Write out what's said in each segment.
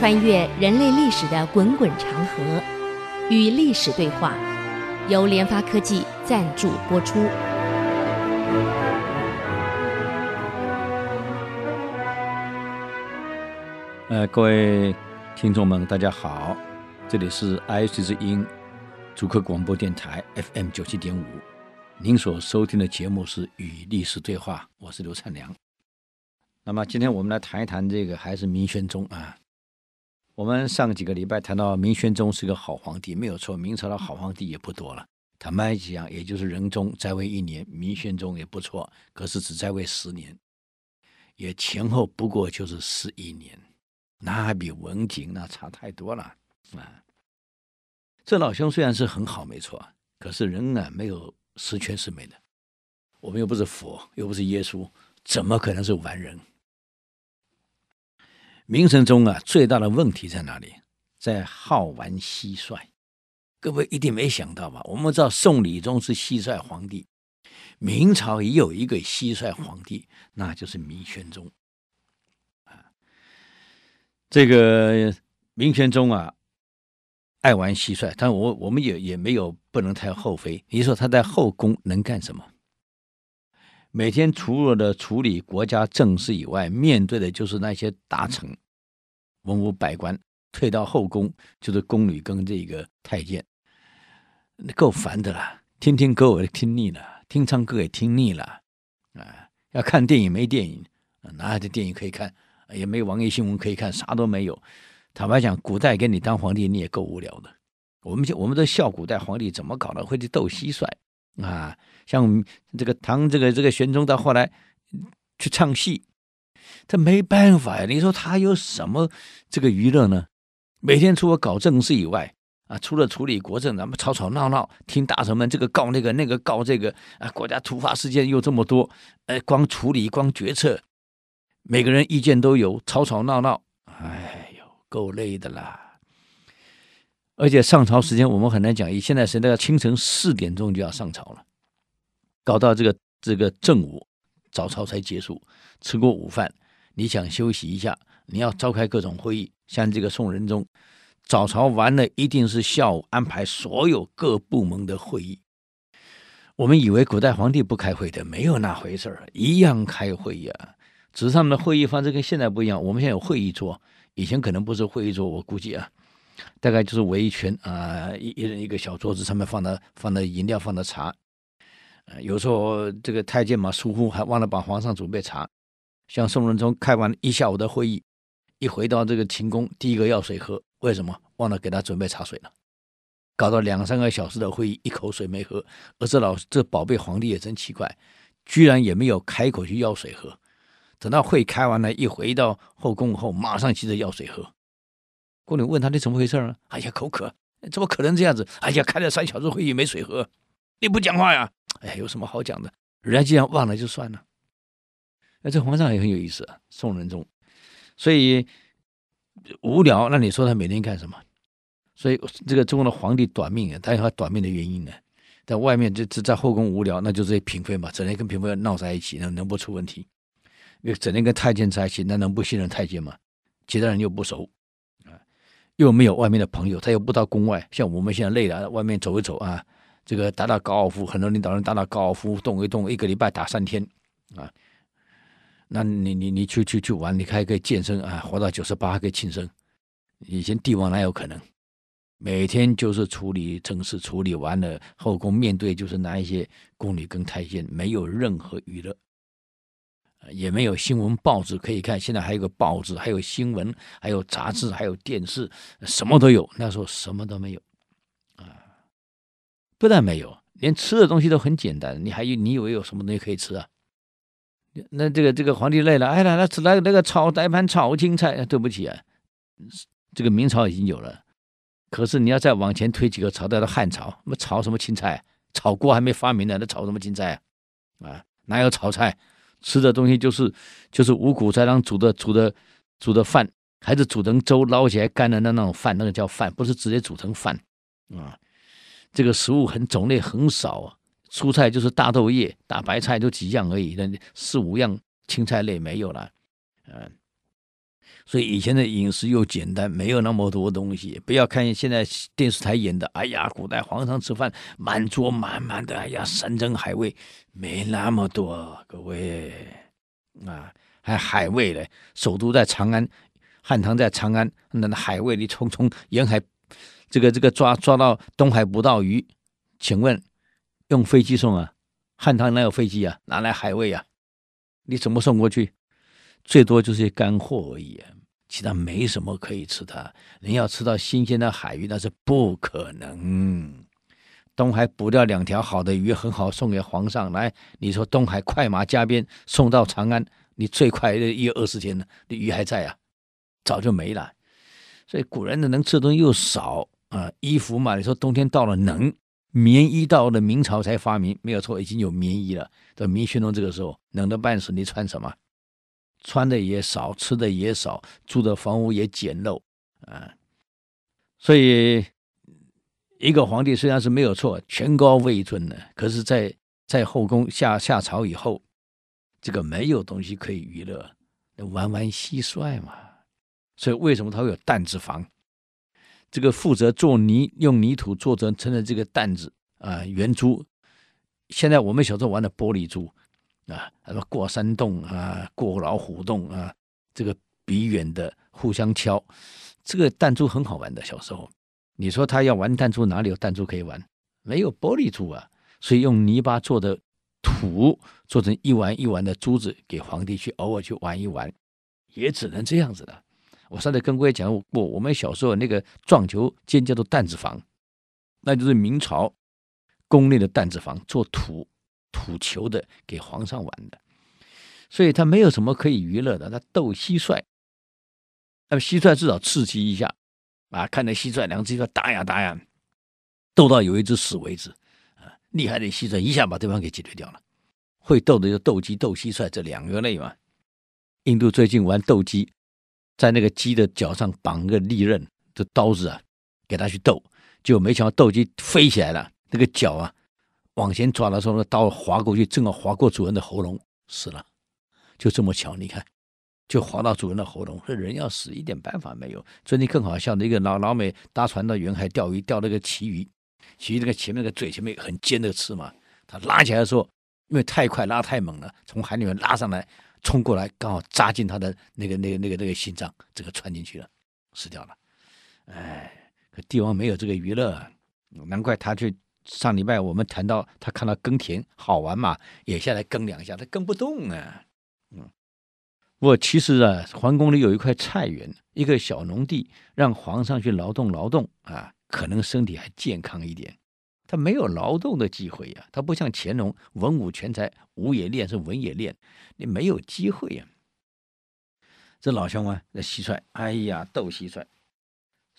穿越人类历史的滚滚长河，与历史对话，由联发科技赞助播出。呃，各位听众们，大家好，这里是 IC 之音主客广播电台 FM 九七点五，您所收听的节目是《与历史对话》，我是刘灿良。那么今天我们来谈一谈这个，还是明宣宗啊。我们上几个礼拜谈到明宣宗是个好皇帝，没有错，明朝的好皇帝也不多了。坦白讲，也就是仁宗在位一年，明宣宗也不错，可是只在位十年，也前后不过就是十一年，那还比文景那差太多了啊。这老兄虽然是很好，没错，可是人啊没有十全十美的，我们又不是佛，又不是耶稣，怎么可能是完人？明神宗啊，最大的问题在哪里？在好玩蟋蟀。各位一定没想到吧？我们知道宋理宗是蟋蟀皇帝，明朝也有一个蟋蟀皇帝，那就是明宣宗。啊，这个明宣宗啊，爱玩蟋蟀，但我我们也也没有不能太后妃。你说他在后宫能干什么？每天除了的处理国家政事以外，面对的就是那些大臣、文武百官。退到后宫就是宫女跟这个太监，那够烦的了。听听歌我也听腻了，听唱歌也听腻了。啊，要看电影没电影，哪有的电影可以看？也没有网页新闻可以看，啥都没有。坦白讲，古代给你当皇帝，你也够无聊的。我们就我们都笑古代皇帝怎么搞的，会去斗蟋蟀。啊，像这个唐这个这个玄宗到后来去唱戏，他没办法呀。你说他有什么这个娱乐呢？每天除了搞政事以外，啊，除了处理国政，咱们吵吵闹闹，听大臣们这个告那个，那个告这个，啊，国家突发事件又这么多，哎，光处理光决策，每个人意见都有，吵吵闹闹，哎呦，够累的啦。而且上朝时间我们很难讲，以现在时代要清晨四点钟就要上朝了，搞到这个这个正午早朝才结束，吃过午饭，你想休息一下，你要召开各种会议，像这个宋仁宗，早朝完了一定是下午安排所有各部门的会议。我们以为古代皇帝不开会的，没有那回事儿，一样开会呀、啊。只是他们的会议方式跟现在不一样，我们现在有会议桌，以前可能不是会议桌，我估计啊。大概就是围一圈啊，一一人一个小桌子，上面放的放的饮料，放的茶。有时候这个太监嘛疏忽，还忘了帮皇上准备茶。像宋仁宗开完一下午的会议，一回到这个寝宫，第一个要水喝，为什么？忘了给他准备茶水了。搞到两三个小时的会议，一口水没喝。而这老这宝贝皇帝也真奇怪，居然也没有开口去要水喝。等到会开完了，一回到后宫后，马上急着要水喝。宫女问他：“你怎么回事啊？”“哎呀，口渴，怎么可能这样子？”“哎呀，开了三小时会议没水喝，你不讲话呀？”“哎呀，有什么好讲的？人家既然忘了就算了。”哎，这皇上也很有意思啊，宋仁宗。所以无聊，那你说他每天干什么？所以这个中国的皇帝短命啊，他有他短命的原因呢。在外面就只在后宫无聊，那就是嫔妃嘛，整天跟嫔妃闹在一起，那能不出问题？整天跟太监在一起，那能不信任太监吗？其他人又不熟。又没有外面的朋友，他又不到宫外，像我们现在累了，外面走一走啊，这个打打高尔夫，很多领导人打打高尔夫，动一动，一个礼拜打三天，啊，那你你你去去去玩，你还可以健身啊，活到九十八还可以庆生，以前帝王哪有可能？每天就是处理政事，处理完了后宫面对就是那一些宫女跟太监，没有任何娱乐。也没有新闻报纸可以看，现在还有个报纸，还有新闻，还有杂志，还有电视，什么都有。那时候什么都没有，啊，不但没有，连吃的东西都很简单。你还以你以为有什么东西可以吃啊？那这个这个皇帝累了，哎，来来吃来那个炒来盘炒青菜。对不起啊，这个明朝已经有了，可是你要再往前推几个朝代的汉朝，那炒什么青菜？炒锅还没发明呢，那炒什么青菜啊？啊，哪有炒菜？吃的东西就是就是五谷杂粮煮的煮的煮的饭，还是煮成粥捞起来干的那那种饭，那个叫饭，不是直接煮成饭啊。这个食物很种类很少啊，蔬菜就是大豆叶、大白菜，就几样而已，那四五样青菜类没有了。嗯，所以以前的饮食又简单，没有那么多东西。不要看现在电视台演的，哎呀，古代皇上吃饭满桌满满的，哎呀，山珍海味没那么多，各位啊，还海味嘞。首都在长安，汉唐在长安，那海味你从从沿海这个这个抓抓到东海捕到鱼，请问用飞机送啊？汉唐哪有飞机啊？哪来海味啊？你怎么送过去？最多就是些干货而已啊，其他没什么可以吃的。人要吃到新鲜的海鱼，那是不可能。东海捕掉两条好的鱼，很好送给皇上来。你说东海快马加鞭送到长安，你最快的一二十天呢，这鱼还在啊，早就没了。所以古人的能吃的东西又少啊。衣服嘛，你说冬天到了冷，棉衣到了明朝才发明，没有错，已经有棉衣了。到明宣宗这个时候，冷的半死，你穿什么？穿的也少，吃的也少，住的房屋也简陋啊，所以一个皇帝虽然是没有错，权高位尊的，可是在，在在后宫下下朝以后，这个没有东西可以娱乐，玩玩蟋蟀嘛。所以为什么他会有担子房？这个负责做泥，用泥土做成成了这个担子啊，圆珠。现在我们小时候玩的玻璃珠。啊，什么过山洞啊，过老虎洞啊，这个比远的互相敲，这个弹珠很好玩的。小时候，你说他要玩弹珠，哪里有弹珠可以玩？没有玻璃珠啊，所以用泥巴做的土做成一丸一丸的珠子，给皇帝去偶尔去玩一玩，也只能这样子了。我上次跟各位讲过，我们小时候那个撞球间叫做弹子房，那就是明朝宫内的弹子房，做土。土球的给皇上玩的，所以他没有什么可以娱乐的。他斗蟋蟀，那么蟋蟀至少刺激一下啊！看着蟋蟀，两只蟋蟀打呀打呀，斗到有一只死为止啊！厉害的蟋蟀一下把对方给解决掉了。会斗的就斗鸡、斗蟋蟀这两个类嘛。印度最近玩斗鸡，在那个鸡的脚上绑个利刃的刀子啊，给他去斗，就没想到斗鸡飞起来了，那个脚啊。往前抓的时候，那刀划过去，正好划过主人的喉咙，死了。就这么巧，你看，就划到主人的喉咙。这人要死一点办法没有。最近更好笑的一个老老美搭船到远海钓鱼，钓那个旗鱼，旗鱼那个前面那个嘴前面很尖的刺嘛，他拉起来的时候，因为太快拉太猛了，从海里面拉上来，冲过来刚好扎进他的那个那个那个那个心脏，这个穿进去了，死掉了。哎，可帝王没有这个娱乐，难怪他去。上礼拜我们谈到他看到耕田好玩嘛，也下来耕两下，他耕不动啊。嗯，我其实啊，皇宫里有一块菜园，一个小农地，让皇上去劳动劳动啊，可能身体还健康一点。他没有劳动的机会呀、他不像乾隆文武全才，武也练是文也练，你没有机会呀、这老兄啊，那蟋蟀，哎呀，斗蟋蟀。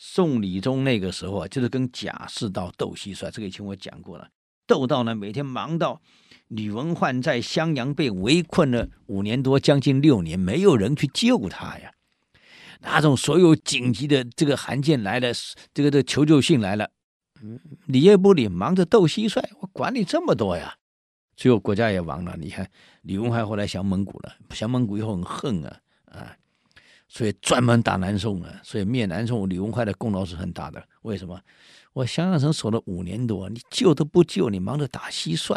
宋理宗那个时候啊，就是跟贾似道斗蟋蟀，这个以前我讲过了。斗到呢，每天忙到吕文焕在襄阳被围困了五年多，将近六年，没有人去救他呀。那种所有紧急的这个函件来了，这个的求救信来了，嗯，理也不理，忙着斗蟋蟀，我管你这么多呀。最后国家也亡了。你看吕文焕后来降蒙古了，降蒙古以后很恨啊啊。所以专门打南宋啊，所以灭南宋，李文桧的功劳是很大的。为什么？我襄阳城守了五年多，你救都不救，你忙着打蟋蟀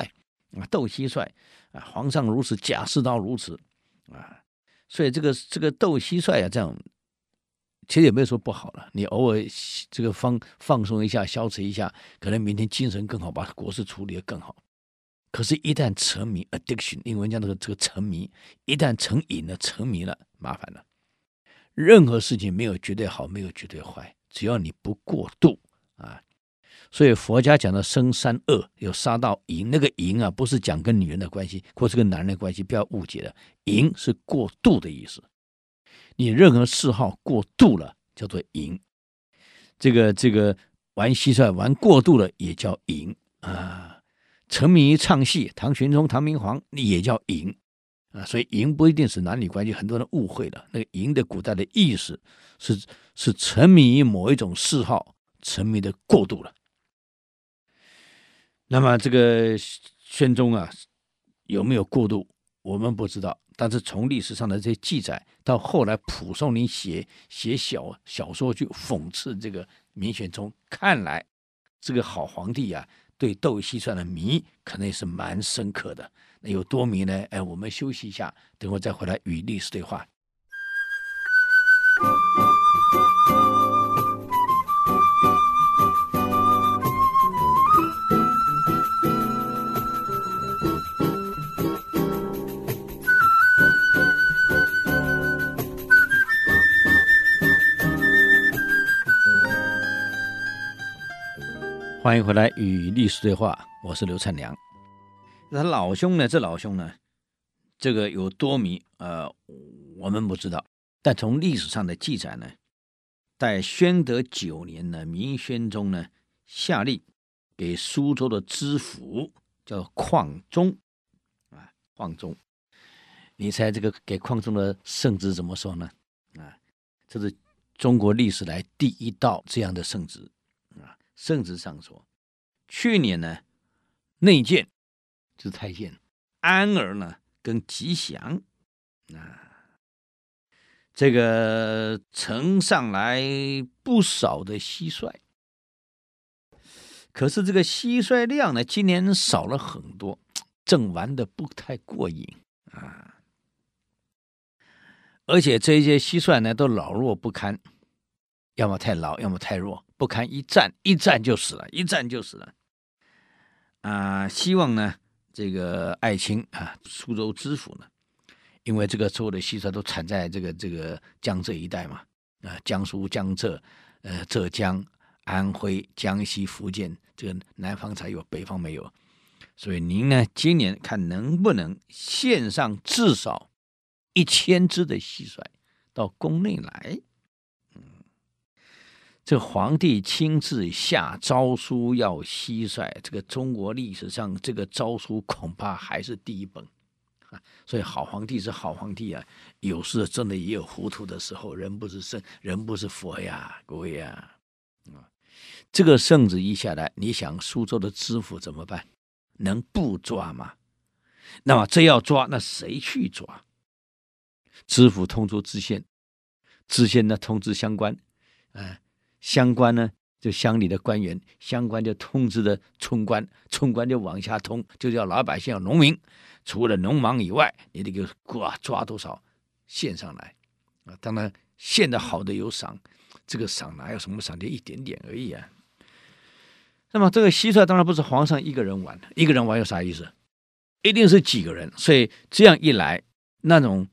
啊，斗蟋蟀啊，皇上如此，贾似道如此啊，所以这个这个斗蟋蟀啊，这样其实也没有说不好了。你偶尔这个放放松一下，消沉一下，可能明天精神更好，把国事处理得更好。可是，一旦沉迷 （addiction），英文讲的这个沉迷，一旦成瘾了，沉迷了，麻烦了。任何事情没有绝对好，没有绝对坏，只要你不过度啊。所以佛家讲的生三恶，有杀到淫，那个淫啊，不是讲跟女人的关系，或是跟男人的关系，不要误解了。淫是过度的意思。你任何嗜好过度了，叫做淫。这个这个玩蟋蟀玩过度了，也叫淫啊。沉迷于唱戏，唐玄宗、唐明皇，也叫淫。啊，所以淫不一定是男女关系，很多人误会了。那个淫的古代的意思是是沉迷于某一种嗜好，沉迷的过度了。那么这个宣宗啊，有没有过度？我们不知道，但是从历史上的这些记载，到后来蒲松龄写写小小说去讽刺这个明宣宗，看来这个好皇帝、啊，对斗蟋蟀的迷可能也是蛮深刻的。有多迷呢？哎，我们休息一下，等会再回来与历史对话。欢迎回来与历史对话，我是刘灿良。他老兄呢？这老兄呢？这个有多迷？呃，我们不知道。但从历史上的记载呢，在宣德九年呢，明宣宗呢下令给苏州的知府叫况中啊，况中。你猜这个给况中的圣旨怎么说呢？啊，这是中国历史来第一道这样的圣旨啊。圣旨上说，去年呢，内监就是太监安儿呢跟吉祥啊，这个呈上来不少的蟋蟀，可是这个蟋蟀量呢，今年少了很多，正玩的不太过瘾啊，而且这些蟋蟀呢都老弱不堪，要么太老，要么太弱。不堪一战，一战就死了，一战就死了。啊、希望呢，这个爱卿啊，苏州知府呢，因为这个所有的蟋蟀都产在这个这个江浙一带嘛，啊、江苏、江浙、呃，浙江、安徽、江西、福建，这个南方才有，北方没有。所以您呢，今年看能不能献上至少一千只的蟋蟀到宫内来。这皇帝亲自下诏书要蟋蟀，这个中国历史上这个诏书恐怕还是第一本啊！所以好皇帝是好皇帝啊，有时真的也有糊涂的时候，人不是圣，人不是佛呀，各位呀！啊，这个圣旨一下来，你想苏州的知府怎么办？能不抓吗？那么这要抓，那谁去抓？知府通知知县，知县呢通知乡官，啊。乡官呢，就乡里的官员，乡官就通知的村官，村官就往下通，就叫老百姓、农民，除了农忙以外，你得给抓抓多少献上来啊！当然献的好的有赏，这个赏哪有什么赏，就一点点而已啊。那么这个蟋蟀当然不是皇上一个人玩，一个人玩有啥意思？一定是几个人，所以这样一来，那种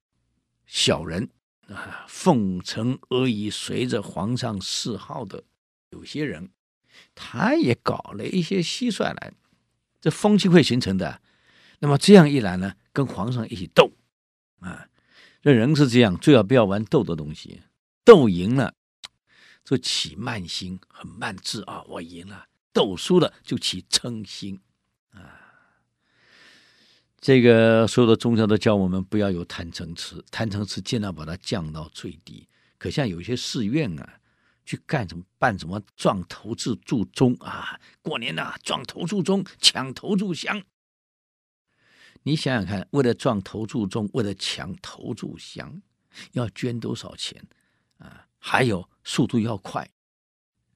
小人。啊，奉承阿谀，随着皇上嗜好的有些人，他也搞了一些蟋蟀来，这风气会形成的。那么这样一来呢，跟皇上一起斗啊，这人是这样，最好不要玩斗的东西，斗赢了就起慢心，很慢智啊，我赢了；斗输了就起嗔心啊。这个所有的宗教都教我们不要有贪嗔痴，贪嗔痴尽量把它降到最低。可像有一些寺院啊，去干什么办什么撞头炷柱钟啊，过年呐、撞头炷钟，抢头炷香。你想想看，为了撞头炷钟，为了抢头炷香，要捐多少钱啊？还有速度要快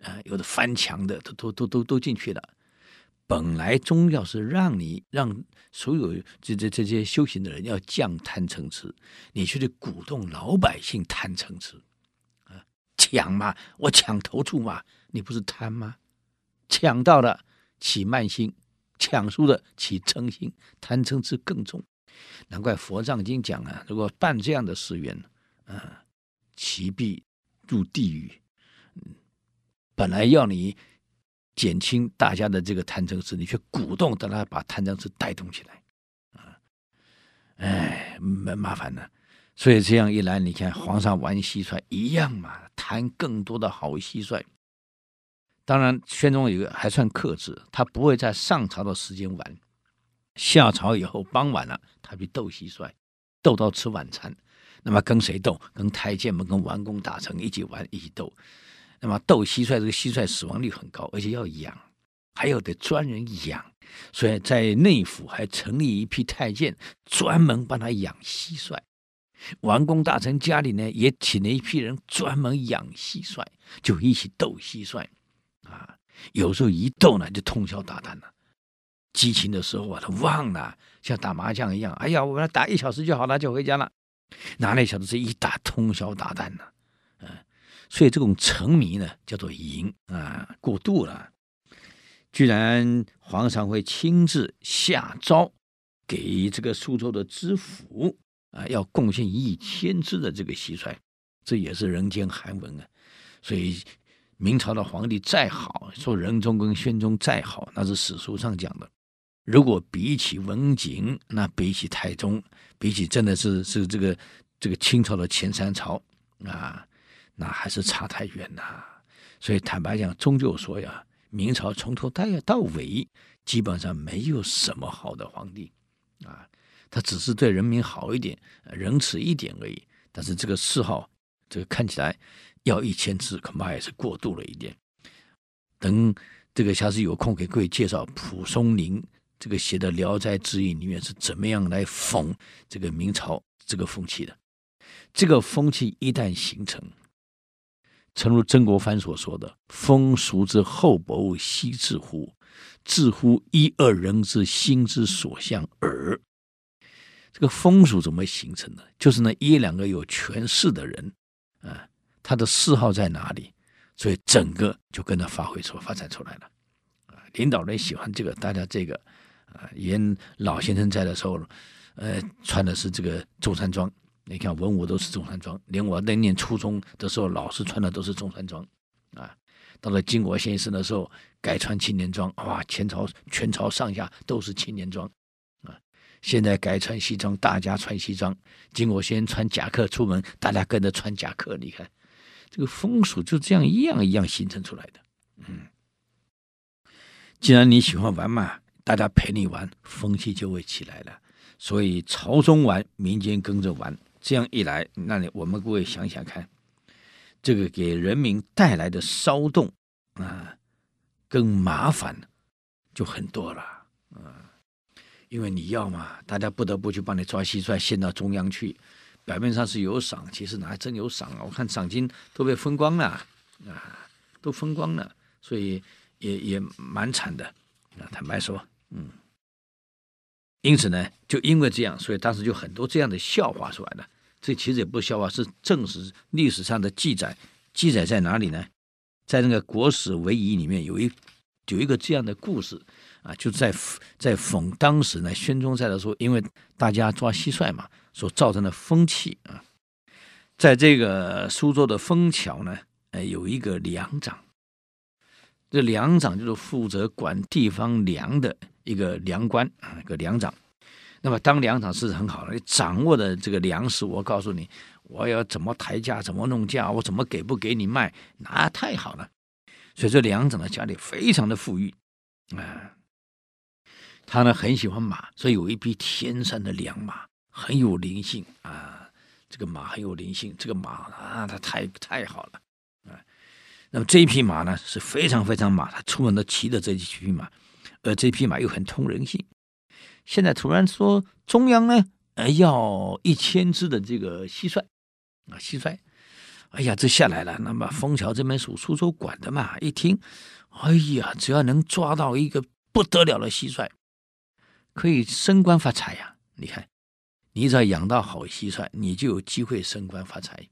啊，有的翻墙的都都都都都进去了。本来宗教是让你让所有这这这些修行的人要降贪嗔痴，你却去鼓动老百姓贪嗔痴，啊，抢嘛，我抢头炷嘛，你不是贪吗？抢到了起慢心，抢输了起嗔心，贪嗔痴更重。难怪佛藏经讲啊，如果办这样的寺院，啊，其必入地狱。嗯，本来要你。减轻大家的这个贪嗔痴，你却鼓动大家把贪嗔痴带动起来，啊，哎，蛮麻烦的。所以这样一来，你看皇上玩蟋蟀一样嘛，贪更多的好蟋蟀。当然，宣宗有个还算克制，他不会在上朝的时间玩，下朝以后傍晚了，他去斗蟋蟀，斗到吃晚餐。那么跟谁斗？跟太监们、跟王公大臣一起玩，一起斗。那么斗蟋蟀，这个蟋蟀死亡率很高，而且要养，还要得专人养，所以在内府还成立一批太监，专门帮他养蟋蟀。王公大臣家里呢，也请了一批人专门养蟋蟀，就一起斗蟋蟀。啊，有时候一斗呢，就通宵达旦了。激情的时候啊，他忘了像打麻将一样，哎呀，我们打一小时就好了，就回家了。哪里晓得是一打通宵达旦呢？嗯，所以这种沉迷呢，叫做淫啊，过度了。居然皇上会亲自下诏给这个苏州的知府啊，要贡献一千只的这个蟋蟀，这也是人间罕闻啊。所以明朝的皇帝再好，说仁宗跟宣宗再好，那是史书上讲的。如果比起文景，那比起太宗，比起真的是是这个这个清朝的前三朝啊，那还是差太远呐。所以坦白讲，终究说呀。明朝从头到到尾基本上没有什么好的皇帝，啊，他只是对人民好一点，仁慈一点而已。但是这个谥号，这个看起来要一千字，恐怕也是过度了一点。等这个下次有空给各位介绍蒲松龄这个写的《聊斋志异》里面是怎么样来讽这个明朝这个风气的。这个风气一旦形成。诚如曾国藩所说的：“风俗之厚薄，悉自乎？自乎一二人之心之所向耳。”这个风俗怎么形成的？就是那一两个有权势的人，啊，他的嗜好在哪里？所以整个就跟着发挥出、发展出来了。啊，领导人喜欢这个，大家这个，啊，严老先生在的时候，呃，穿的是这个中山装。你看文武都是中山装，连我那年初中的时候，老师穿的都是中山装，啊，到了经国先生的时候，改穿青年装，哇，前朝全朝上下都是青年装，啊，现在改穿西装，大家穿西装，经国先生穿夹克出门，大家跟着穿夹克，你看这个风俗就这样一样一样形成出来的，嗯，既然你喜欢玩嘛，大家陪你玩，风气就会起来了，所以朝中玩，民间跟着玩。这样一来，那你我们各位想想看，这个给人民带来的骚动啊，跟麻烦就很多了啊。因为你要嘛，大家不得不去帮你抓蟋蟀，献到中央去。表面上是有赏，其实哪还真有赏啊？我看赏金都被分光了啊，都分光了，所以也也蛮惨的。啊，坦白说，嗯。因此呢，就因为这样，所以当时就很多这样的笑话出来了。这其实也不笑话，是正史历史上的记载。记载在哪里呢？在那个《国史唯一》里面有一有一个这样的故事啊，就在在讽当时呢，宣宗在的时候，因为大家抓蟋蟀嘛，所造成的风气啊，在这个苏州的枫桥呢，呃，有一个粮长，这粮长就是负责管地方粮的一个粮官啊，一个粮长。那么当粮场是很好的，你掌握的这个粮食，我告诉你，我要怎么抬价，怎么弄价，我怎么给不给你卖，那太好了。所以这粮长的家里非常的富裕啊，他呢很喜欢马，所以有一匹天生的良马，很有灵性啊。这个马很有灵性，这个马啊，它太太好了啊。那么这一匹马呢是非常非常马，他出门都骑着这一匹马，而这匹马又很通人性。现在突然说中央呢，呃，要一千只的这个蟋蟀啊，蟋蟀，哎呀，这下来了。那么枫桥这边属苏州管的嘛，一听，哎呀，只要能抓到一个不得了的蟋蟀，可以升官发财呀。你看，你只要养到好蟋蟀，你就有机会升官发财。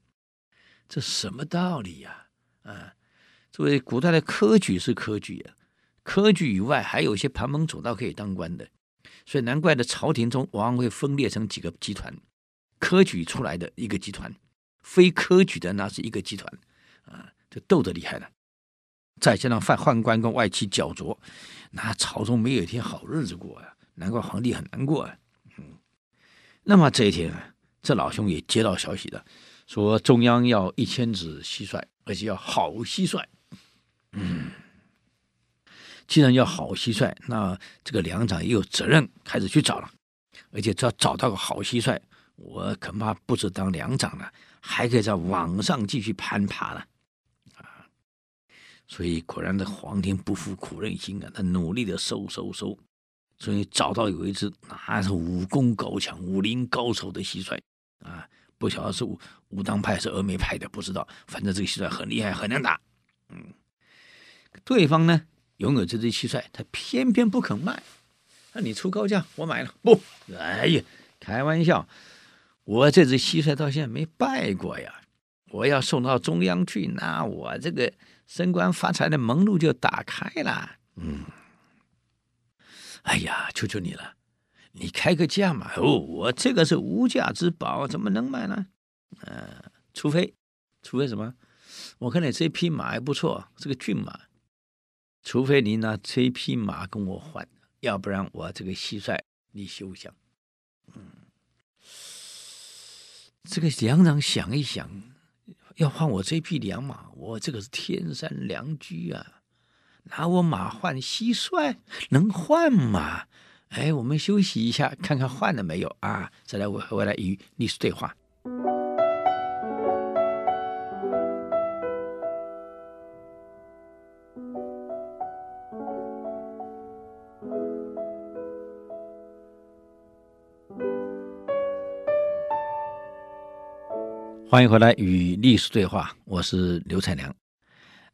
这什么道理呀？啊，作为古代的科举是科举啊，科举以外还有一些旁门左道可以当官的。所以难怪的，朝廷中往往会分裂成几个集团，科举出来的一个集团，非科举的那是一个集团，啊，就斗得厉害了。再加上宦宦官跟外戚角逐，那朝中没有一天好日子过啊！难怪皇帝很难过啊。嗯，那么这一天啊，这老兄也接到消息了，说中央要一千只蟋蟀，而且要好蟋蟀。嗯。既然要好蟋蟀，那这个粮长也有责任开始去找了，而且只要找到个好蟋蟀，我恐怕不止当粮长了，还可以在网上继续攀爬了，啊！所以果然的皇天不负苦人心啊，他努力的搜搜搜，所以找到有一只那是武功高强、武林高手的蟋蟀。啊，不晓得是武武当派是峨眉派的，不知道，反正这个蟋蟀很厉害，很能打。嗯，对方呢拥有这只蟋蟀，他偏偏不肯卖。那你出高价，我买了。不，哎呀，开玩笑，我这只蟋蟀到现在没败过呀。我要送到中央去，那我这个升官发财的门路就打开了。嗯，哎呀，求求你了，你开个价嘛！哦，我这个是无价之宝，怎么能卖呢？嗯、呃，除非，除非什么？我看你这匹马还不错，是个骏马。除非你拿这匹马跟我换，要不然我这个蟋蟀你休想。嗯，这个两长想一想。要换我这匹良马，我这个是天山良驹啊！拿我马换蟋蟀，能换吗？哎，我们休息一下，看看换了没有啊？再来，我回来与历史对话。欢迎回来与历史对话，我是刘灿良。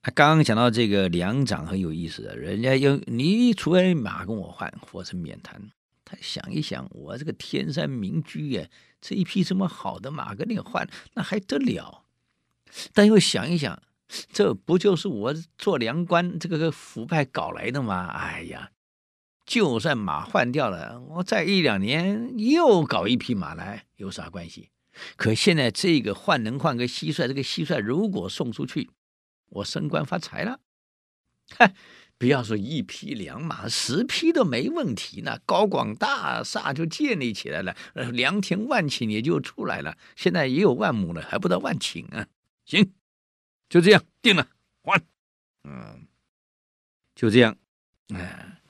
啊，刚刚讲到这个两长很有意思的，人家用你除非马跟我换，或是免谈。他想一想，我这个天山名駒耶，这一匹这么好的马跟你换，那还得了？但又想一想，这不就是我做粮官这个腐败搞来的吗？哎呀，就算马换掉了，我再一两年又搞一匹马来，有啥关系？可现在这个换能换个蟋蟀，这个蟋蟀如果送出去，我升官发财了。嗨，不要说一匹两马，十匹都没问题呢。高广大厦就建立起来了，良田万顷也就出来了。现在也有万亩了，还不到万顷啊。行，就这样定了，换。嗯，就这样，哎，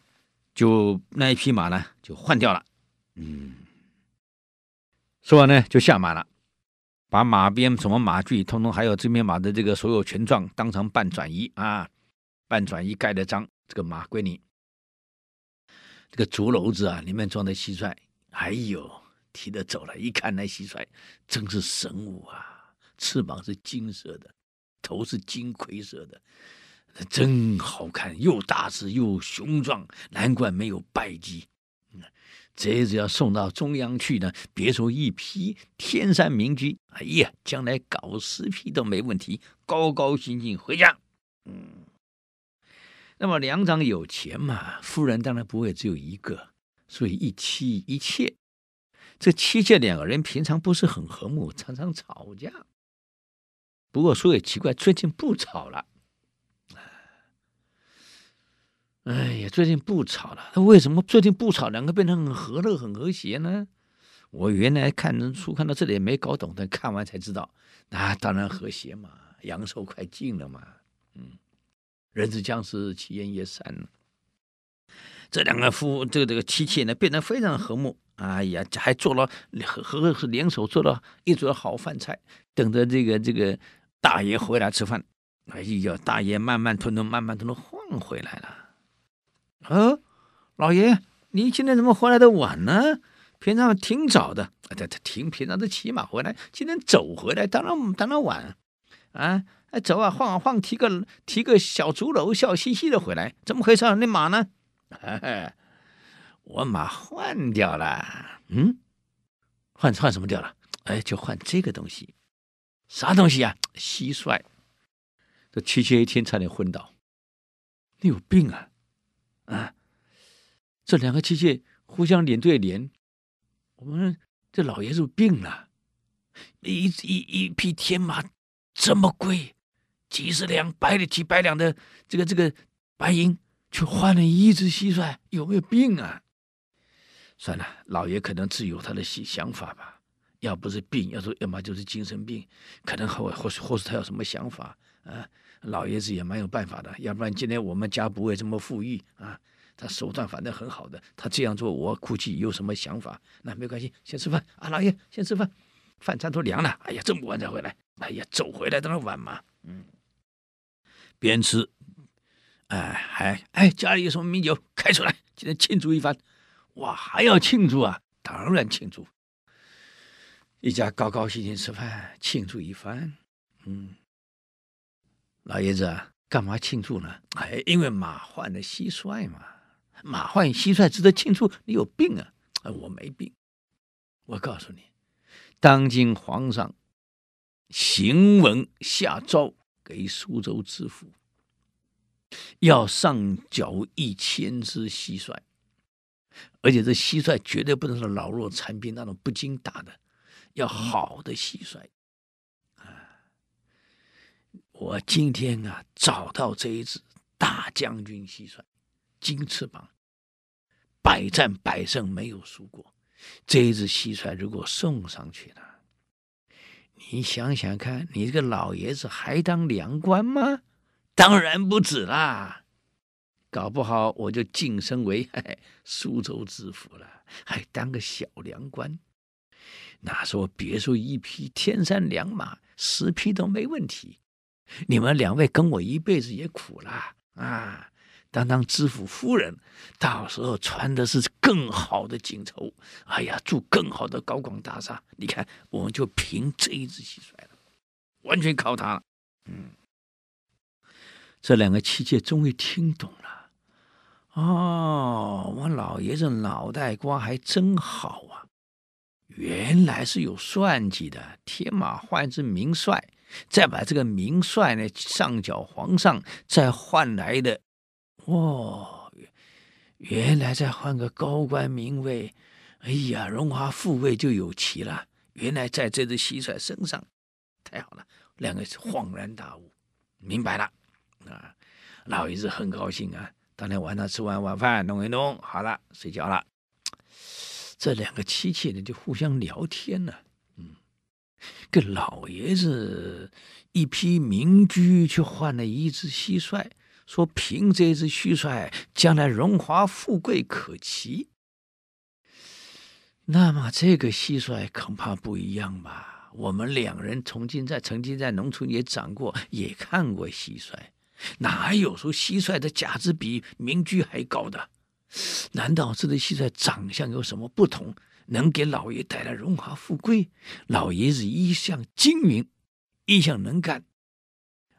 就那一匹马呢，就换掉了。嗯。说完呢，就下马了，把马鞭、什么马具，通通还有这匹马的这个所有权状，当成办转移啊，办转移盖的章，这个马归你。这个竹篓子啊，里面装的蟋蟀，哎呦，提着走了。一看那蟋蟀，真是神武啊！翅膀是金色的，头是金葵色的，真好看，又大只又雄壮，难怪没有败绩。这只要送到中央去呢，别说一批天山名駒，哎呀，将来搞十批都没问题，高高兴兴回家。嗯，那么两长有钱嘛，夫人当然不会只有一个，所以一妻一妾。这妻妾两个人平常不是很和睦，常常吵架。不过说也奇怪，最近不吵了。哎呀，最近不吵了。那为什么最近不吵，两个变得很和乐、很和谐呢？我原来看书看到这里也没搞懂，但看完才知道，那当然和谐嘛，阳寿快尽了嘛。嗯，人之将死，其言也善。这两个夫，这个这个妻妾呢，变得非常和睦。哎呀，还做了和和是联手做了一桌好饭菜，等着这个这个大爷回来吃饭。哎呀，大爷慢慢吞吞，慢慢吞吞晃回来了。老爷，你今天怎么回来的晚呢？平常挺早的，他他挺平常的骑马回来，今天走回来，当然当然晚啊！哎，走啊，晃啊晃，提个提个小竹篓，笑嘻嘻的回来，怎么回事？那马呢？哎，我马换掉了。嗯，换换什么掉了？哎，就换这个东西，啥东西啊？蟋蟀。这妻妾一天差点昏倒，你有病啊！啊！这两个器械互相连对连，我们这老爷子病了。一一一匹天马这么贵，几十两百的几百两的这个这个白银，却换了一只蟋蟀，有没有病啊？算了，老爷可能自有他的想法吧。要不是病，要说要么就是精神病，可能或或或是他有什么想法啊？老爷子也蛮有办法的，要不然今天我们家不会这么富裕啊。他手段反正很好的，他这样做我估计有什么想法？那没关系，先吃饭啊，老爷先吃饭，饭餐都凉了。哎呀，这么晚才回来，哎呀，走回来当然晚嘛。嗯，边吃哎，还哎，家里有什么名酒开出来，今天庆祝一番。哇，还要庆祝啊？当然庆祝。一家高高兴兴吃饭，庆祝一番。嗯，老爷子，干嘛庆祝呢？哎，因为马患了蟋蟀嘛。马患蟋蟀值得庆祝？你有病啊？我没病。我告诉你，当今皇上行文下诏给苏州知府。要上缴一千只蟋蟀，而且这蟋蟀绝对不能是老弱残兵那种不经打的，要好的蟋蟀。啊，我今天啊找到这一只大将军蟋蟀，金翅膀，百战百胜没有输过。这一只蟋蟀如果送上去了，你想想看，你这个老爷子还当粮官吗？当然不止啦，搞不好我就晋升为 苏州知府了，还当个小粮官。那时候别说一匹，天山良马，十匹都没问题。你们两位跟我一辈子也苦了啊！当当知府夫人，到时候穿的是更好的锦绸，哎呀，住更好的高广大厦。你看，我们就凭这一只蟋蟀了，完全靠它了。嗯。这两个妻妾终于听懂了，哦，我老爷子脑袋瓜还真好啊！原来是有算计的，天马换一只名帅，再把这个名帅呢上缴皇上，再换来的，哦，原来再换个高官名位，哎呀，荣华富贵就有齐了。原来在这只蟋蟀身上，太好了，两个恍然大悟，明白了。啊，老爷子很高兴啊！当天晚上吃完晚饭，弄一弄，好了，睡觉了。这两个妻妾呢，就互相聊天呢。嗯，跟老爷子一批民居去换了一只蟋蟀，说凭这只蟋蟀，将来荣华富贵可期。那么这个蟋蟀恐怕不一样吧？我们两人曾经在曾经在农村也长过，也看过蟋蟀。哪有说蟋蟀的价值比民居还高的？难道这只蟋蟀长相有什么不同，能给老爷带来荣华富贵？老爷子一向精明，一向能干，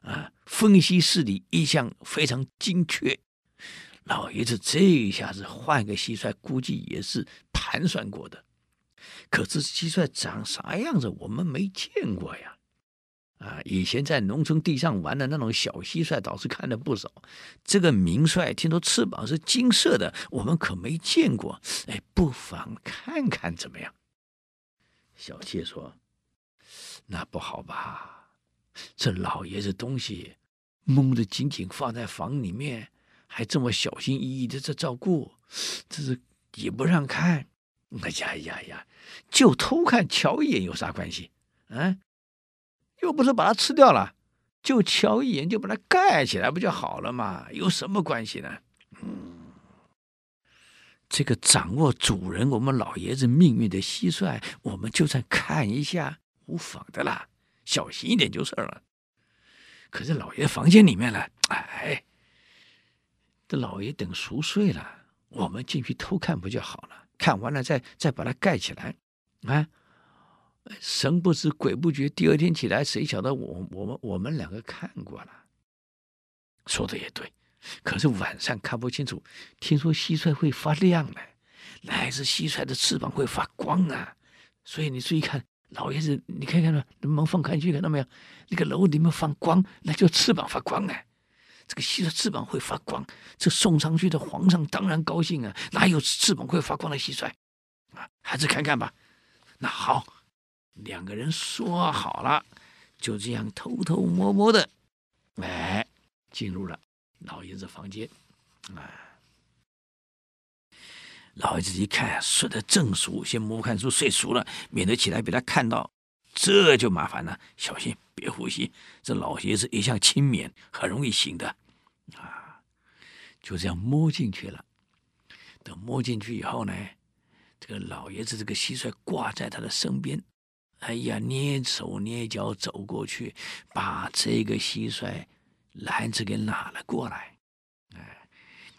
啊，分析事理一向非常精确。老爷子这一下子换个蟋蟀，估计也是盘算过的。可是蟋蟀长啥样子，我们没见过呀。啊，以前在农村地上玩的那种小蟋蟀，倒是看了不少。这个名帅听说翅膀是金色的，我们可没见过。哎，不妨看看怎么样？小妾说：“那不好吧？这老爷子东西蒙的紧紧放在房里面，还这么小心翼翼的在照顾，这是也不让看。哎呀呀呀，就偷看瞧一眼有啥关系？啊？”又不是把它吃掉了，就瞧一眼就把它盖起来不就好了嘛？有什么关系呢？嗯，这个掌握主人我们老爷子命运的蟋蟀，我们就算看一下无妨的啦，小心一点就是了。可是老爷房间里面呢？哎，这老爷等熟睡了，我们进去偷看不就好了？看完了再再把它盖起来，啊。神不知鬼不觉，第二天起来，谁晓得我我们我们两个看过了，说的也对。可是晚上看不清楚，听说蟋蟀会发亮呢，来自蟋蟀的翅膀会发光啊。所以你注意看，老爷子，你看看那门缝看去看到没有？那个楼里面放光，那就翅膀发光啊。这个蟋蟀翅膀会发光，这送上去的皇上当然高兴啊。哪有翅膀会发光的蟋蟀啊？还是看看吧。那好。两个人说好了，就这样偷偷摸摸的，哎，进入了老爷子房间。哎，老爷子一看睡得正熟，先摸看书睡熟了，免得起来被他看到，这就麻烦了。小心别呼吸，这老爷子一向轻眠，很容易醒的。啊，就这样摸进去了。等摸进去以后呢，这个老爷子这个蟋蟀挂在他的身边。哎呀，蹑手蹑脚走过去，把这个蟋蟀篮子给拿了过来。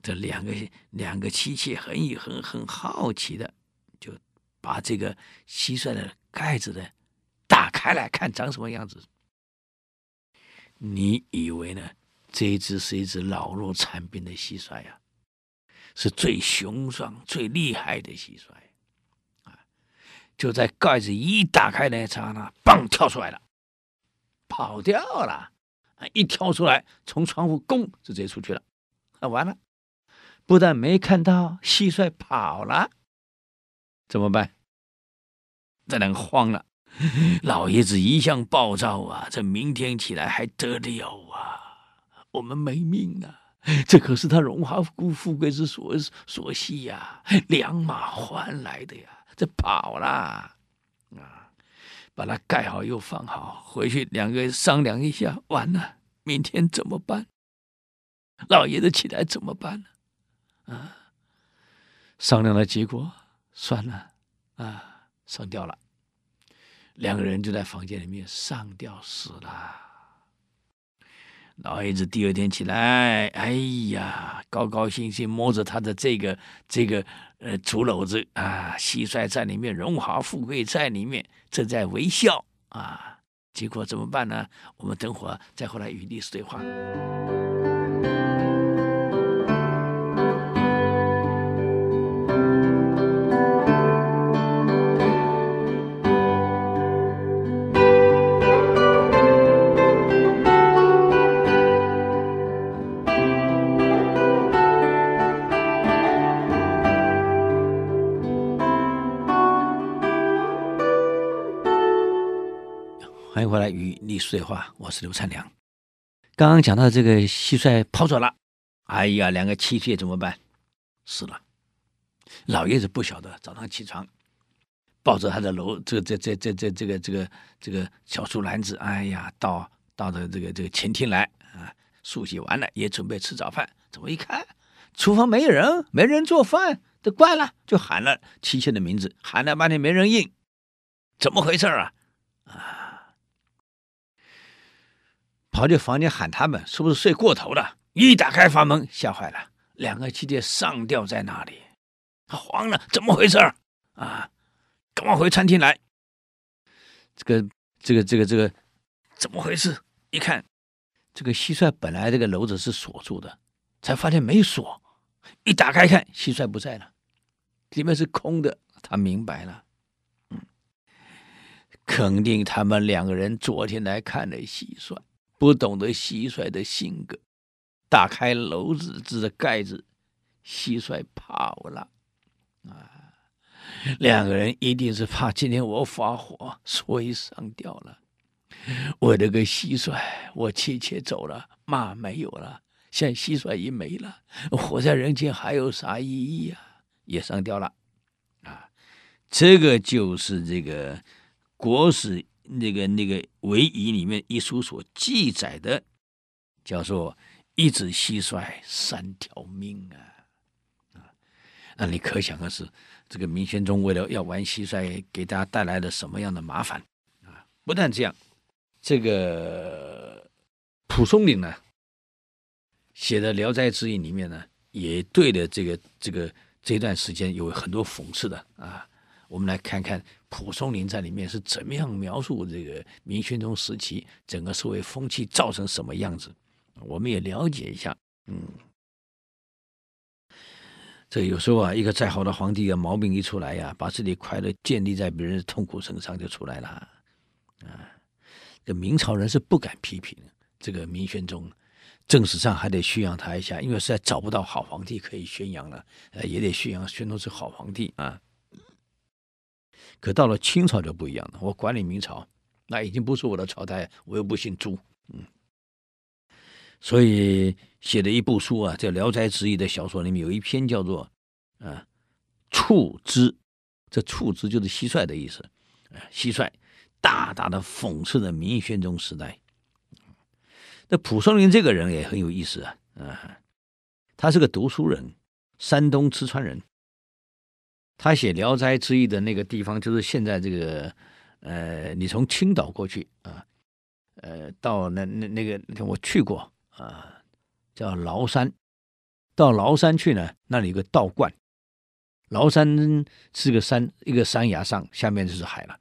这两个两个妻妾很很很好奇的，就把这个蟋蟀的盖子呢打开来看长什么样子。你以为呢？这一只是一只老弱残兵的蟋蟀呀，是最雄壮、最厉害的蟋蟀啊！就在盖子一打开那一刹那，嘣，跳出来了，跑掉了。一跳出来，从窗户咣就直接出去了。啊，完了！不但没看到蟋蟀跑了，怎么办？这人慌了。老爷子一向暴躁啊，这明天起来还得了啊？我们没命了。这可是他荣华富富贵之所所系呀，两马换来的呀，这跑了啊！把它盖好又放好，回去两个人商量一下，完了，明天怎么办？老爷子起来怎么办呢？啊，商量的结果，算了，啊，上吊了。两个人就在房间里面上吊死了。老爷子第二天起来，哎呀，高高兴兴摸着他的这个这个呃竹篓子啊，蟋蟀在里面，荣华富贵在里面，正在微笑啊。结果怎么办呢？我们等会儿再回来与历史对话。历史对话，我是刘灿良。刚刚讲到这个蟋蟀跑走了，哎呀，两个妻妾怎么办？死了。老爷子不晓得，早上起床，抱着他的楼，这个这这这这这个这个这个小竹篮子，哎呀，到到的这个这个前厅来啊，梳洗完了，也准备吃早饭。怎么一看，厨房没人，没人做饭，这怪了，就喊了妻妾的名字，喊了半天没人应，怎么回事啊？啊！跑去房间喊他们，是不是睡过头了？一打开房门，吓坏了，两个妻妾上吊在那里，他慌了，怎么回事？啊，赶快回餐厅来。这个、这个、这个、这个，怎么回事？一看，这个蟋蟀本来这个篓子是锁住的，才发现没锁，一打开看，蟋蟀不在了，里面是空的。他明白了，肯定他们两个人昨天来看了蟋蟀。不懂得蟋蟀的性格，打开篓子子的盖子，蟋蟀跑了。啊，两个人一定是怕今天我发火，所以上吊了。我这个蟋蟀，我妻妾走了，妈没有了，现蟋蟀也没了，活在人间还有啥意义呀？也上吊了。啊，这个就是这个国史。那个那个《韦遗》里面一书所记载的，叫做“一只蟋蟀三条命”啊啊！那你可想而知，这个明宣宗为了要玩蟋蟀，给大家带来了什么样的麻烦啊！不但这样，这个蒲松龄呢写的《聊斋志异》里面呢，也对的这个这个这段时间有很多讽刺的啊。我们来看看蒲松龄在里面是怎么样描述这个明宣宗时期整个社会风气造成什么样子，我们也了解一下。嗯，这有时候啊，一个再好的皇帝啊，毛病一出来呀，把自己快乐建立在别人的痛苦身上就出来了。啊，这明朝人是不敢批评这个明宣宗，正史上还得宣扬他一下，因为实在找不到好皇帝可以宣扬了，呃，也得宣扬宣宗是好皇帝啊。可到了清朝就不一样了，我管理明朝，那已经不是我的朝代，我又不姓朱，嗯，所以写的一部书啊，在《聊斋志异》的小说里面有一篇叫做“啊，触之”，这“触之”就是蟋蟀的意思，啊，蟋蟀大大的讽刺了明宣宗时代。那蒲松龄这个人也很有意思啊，啊，他是个读书人，山东淄川人。他写《聊斋志异》的那个地方，就是现在这个，呃，你从青岛过去啊，呃，到那那那个我去过啊，叫崂山，到崂山去呢，那里有个道观。崂山是个山，一个山崖上，下面就是海了。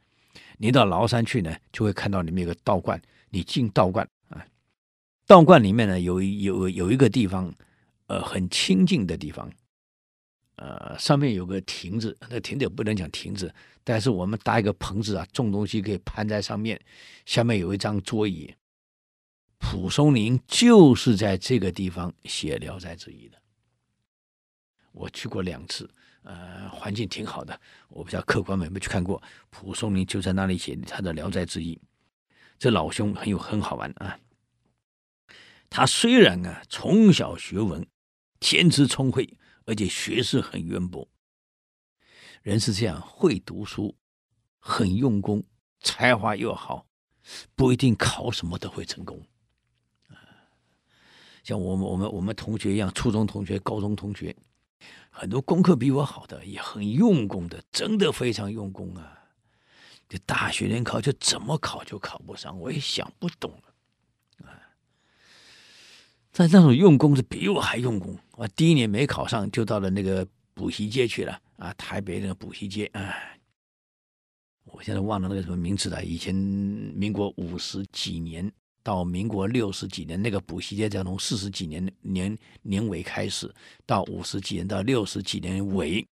你到崂山去呢，就会看到里面有个道观。你进道观啊，道观里面呢，有有有一个地方，呃，很清静的地方。呃，上面有个亭子，那亭子也不能讲亭子，但是我们搭一个棚子啊，种东西可以攀在上面。下面有一张桌椅。蒲松龄就是在这个地方写《聊斋志异》的。我去过两次，呃，环境挺好的。我不知道客官们有，没没去看过。蒲松龄就在那里写他的《聊斋志异》。这老兄很有很好玩啊。他虽然啊从小学文，天资聪慧。而且学识很渊博，人是这样，会读书，很用功，才华又好，不一定考什么都会成功。像我们我们我们同学一样，初中同学、高中同学，很多功课比我好的，也很用功的，真的非常用功啊。这大学联考就怎么考就考不上，我也想不懂。在那种用功是比我还用功。我第一年没考上，就到了那个补习街去了啊，台北那个补习街啊，我现在忘了那个什么名字了。以前民国五十几年到民国六十几年，那个补习街叫从四十几年年年尾开始，到五十几年到六十几年尾，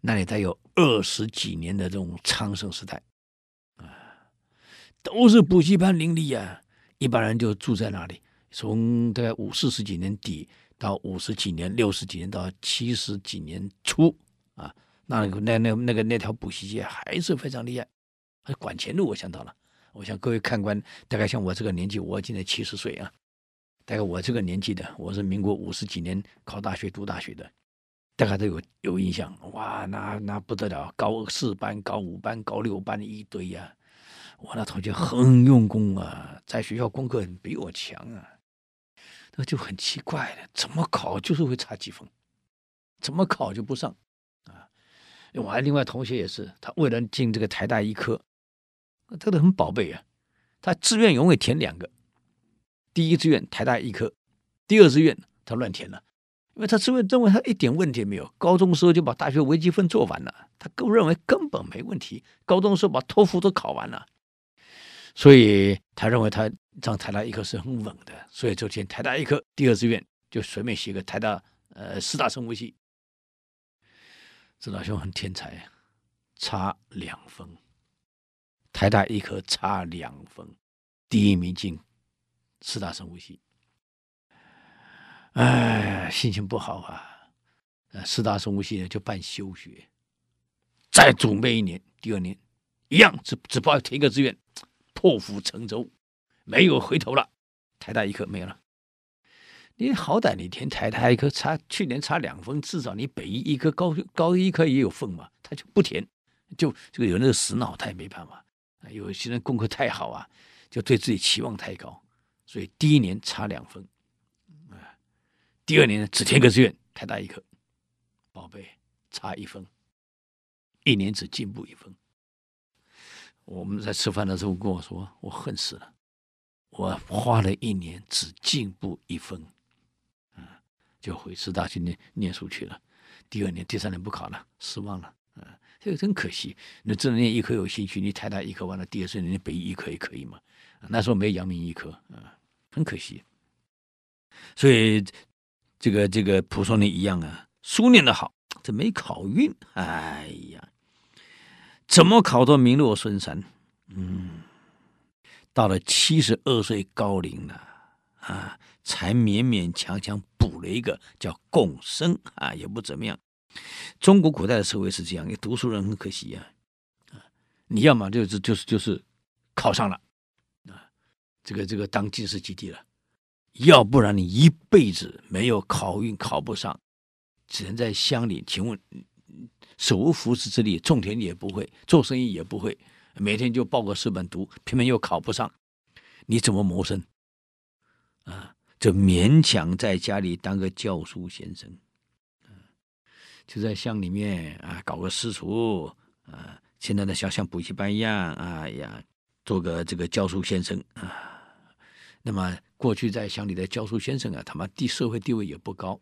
那里才有二十几年的这种昌盛时代啊，都是补习班林立呀，一般人就住在那里。从大概五四十几年底到五十几年、六十几年到七十几年初啊，那那那那个那条补习街还是非常厉害。管钱路我想到了，我想各位看官大概像我这个年纪，我今年七十岁啊，大概我这个年纪的，我是民国五十几年考大学读大学的，大概都有有印象。哇，那那不得了，高四班、高五班、高六班一堆呀、我那同学很用功啊，在学校功课比我强啊。那就很奇怪了，怎么考就是会差几分，怎么考就不上啊？我还另外同学也是，他为了进这个台大医科，他都很宝贝啊。他志愿永远填两个，第一志愿台大医科，第二志愿他乱填了，因为他志愿认为他一点问题没有，高中时候就把大学微积分做完了，他更认为根本没问题。高中时候把托福都考完了。所以他认为他上台大医科是很稳的，所以就填台大医科第二志愿，就随便写个台大呃四大生物系。这老兄很天才，差两分，台大医科差两分，第一名进四大生物系。哎，心情不好啊！呃，四大生物系呢就办休学，再准备一年，第二年一样只只报填一个志愿。破釜沉舟，没有回头了。台大医科没有了。你好歹你填台大医科差去年差两分，至少你北医医科高高医科也有分嘛。他就不填，就这个有那个死脑，他也没办法。有些人功课太好啊，就对自己期望太高，所以第一年差两分，啊，第二年呢只填个志愿台大医科，宝贝差一分，一年只进步一分。我们在吃饭的时候跟我说：“我恨死了，我花了一年只进步一分，啊，就回师大去念念书去了。第二年、第三年不考了，失望了，啊，这个真可惜。你真的念医科有兴趣，你台大医科完了，第二次你北医科也可以嘛。那时候没有阳明医科，啊，很可惜。所以这个这个蒲松龄一样啊，书念得好，这没考运，哎呀。”怎么考都名落孙山，嗯，到了七十二岁高龄了啊，才勉勉强强补了一个叫贡生啊，也不怎么样。中国古代的社会是这样，你读书人很可惜呀，啊，你要么就是就是就是考上了啊，这个这个当进士及第了，要不然你一辈子没有考运，考不上，只能在乡里。请问？手无缚鸡之力，种田也不会，做生意也不会，每天就报个四本读，偏偏又考不上，你怎么谋生？啊，就勉强在家里当个教书先生，就在乡里面啊搞个私塾啊，现在的小像补习班一样，哎呀，做个这个教书先生啊。那么过去在乡里的教书先生啊，他们地社会地位也不高。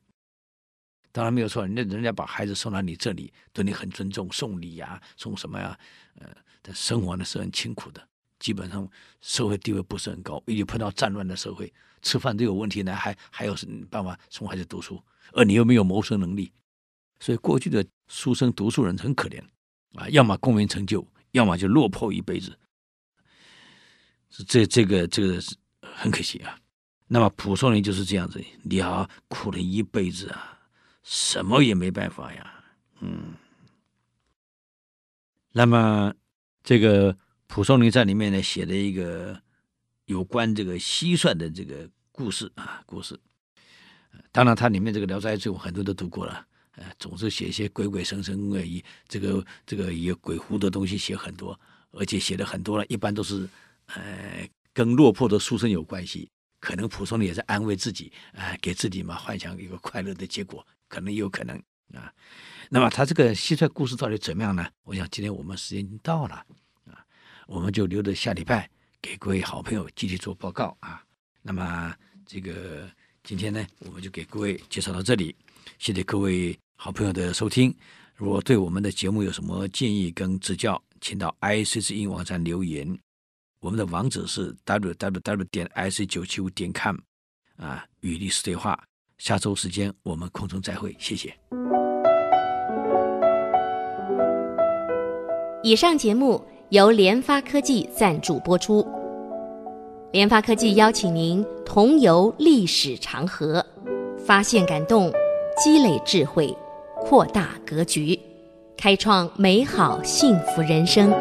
当然没有错，人家人家把孩子送到你这里，对你很尊重，送礼呀、啊，送什么呀？呃，但生活呢是很清苦的，基本上社会地位不是很高，一碰到战乱的社会，吃饭都有问题呢，还还有什么办法送孩子读书？而你又没有谋生能力，所以过去的书生读书人很可怜啊，要么功名成就，要么就落魄一辈子。这这个这个是很可惜啊。那么蒲松龄就是这样子，你要苦了一辈子啊。什么也没办法呀，嗯。那么，这个蒲松龄在里面呢写了一个有关这个蟋蟀的这个故事啊，故事。当然，他里面这个《聊斋志异》很多都读过了，呃，总是写一些鬼鬼神神而已，这个这个也鬼狐的东西写很多，而且写的很多了，一般都是呃跟落魄的书生有关系。可能蒲松龄也在安慰自己，哎、给自己嘛幻想一个快乐的结果。可能有可能啊，那么他这个蟋蟀故事到底怎么样呢？我想今天我们时间已经到了啊，我们就留着下礼拜给各位好朋友继续做报告啊。那么这个今天呢，我们就给各位介绍到这里，谢谢各位好朋友的收听。如果对我们的节目有什么建议跟指教，请到 i c c 网站留言。我们的网址是 www 点 ic 九七五点 com 啊，与历史对话。下周时间我们空中再会，谢谢。以上节目由联发科技赞助播出。联发科技邀请您同游历史长河，发现感动，积累智慧，扩大格局，开创美好幸福人生。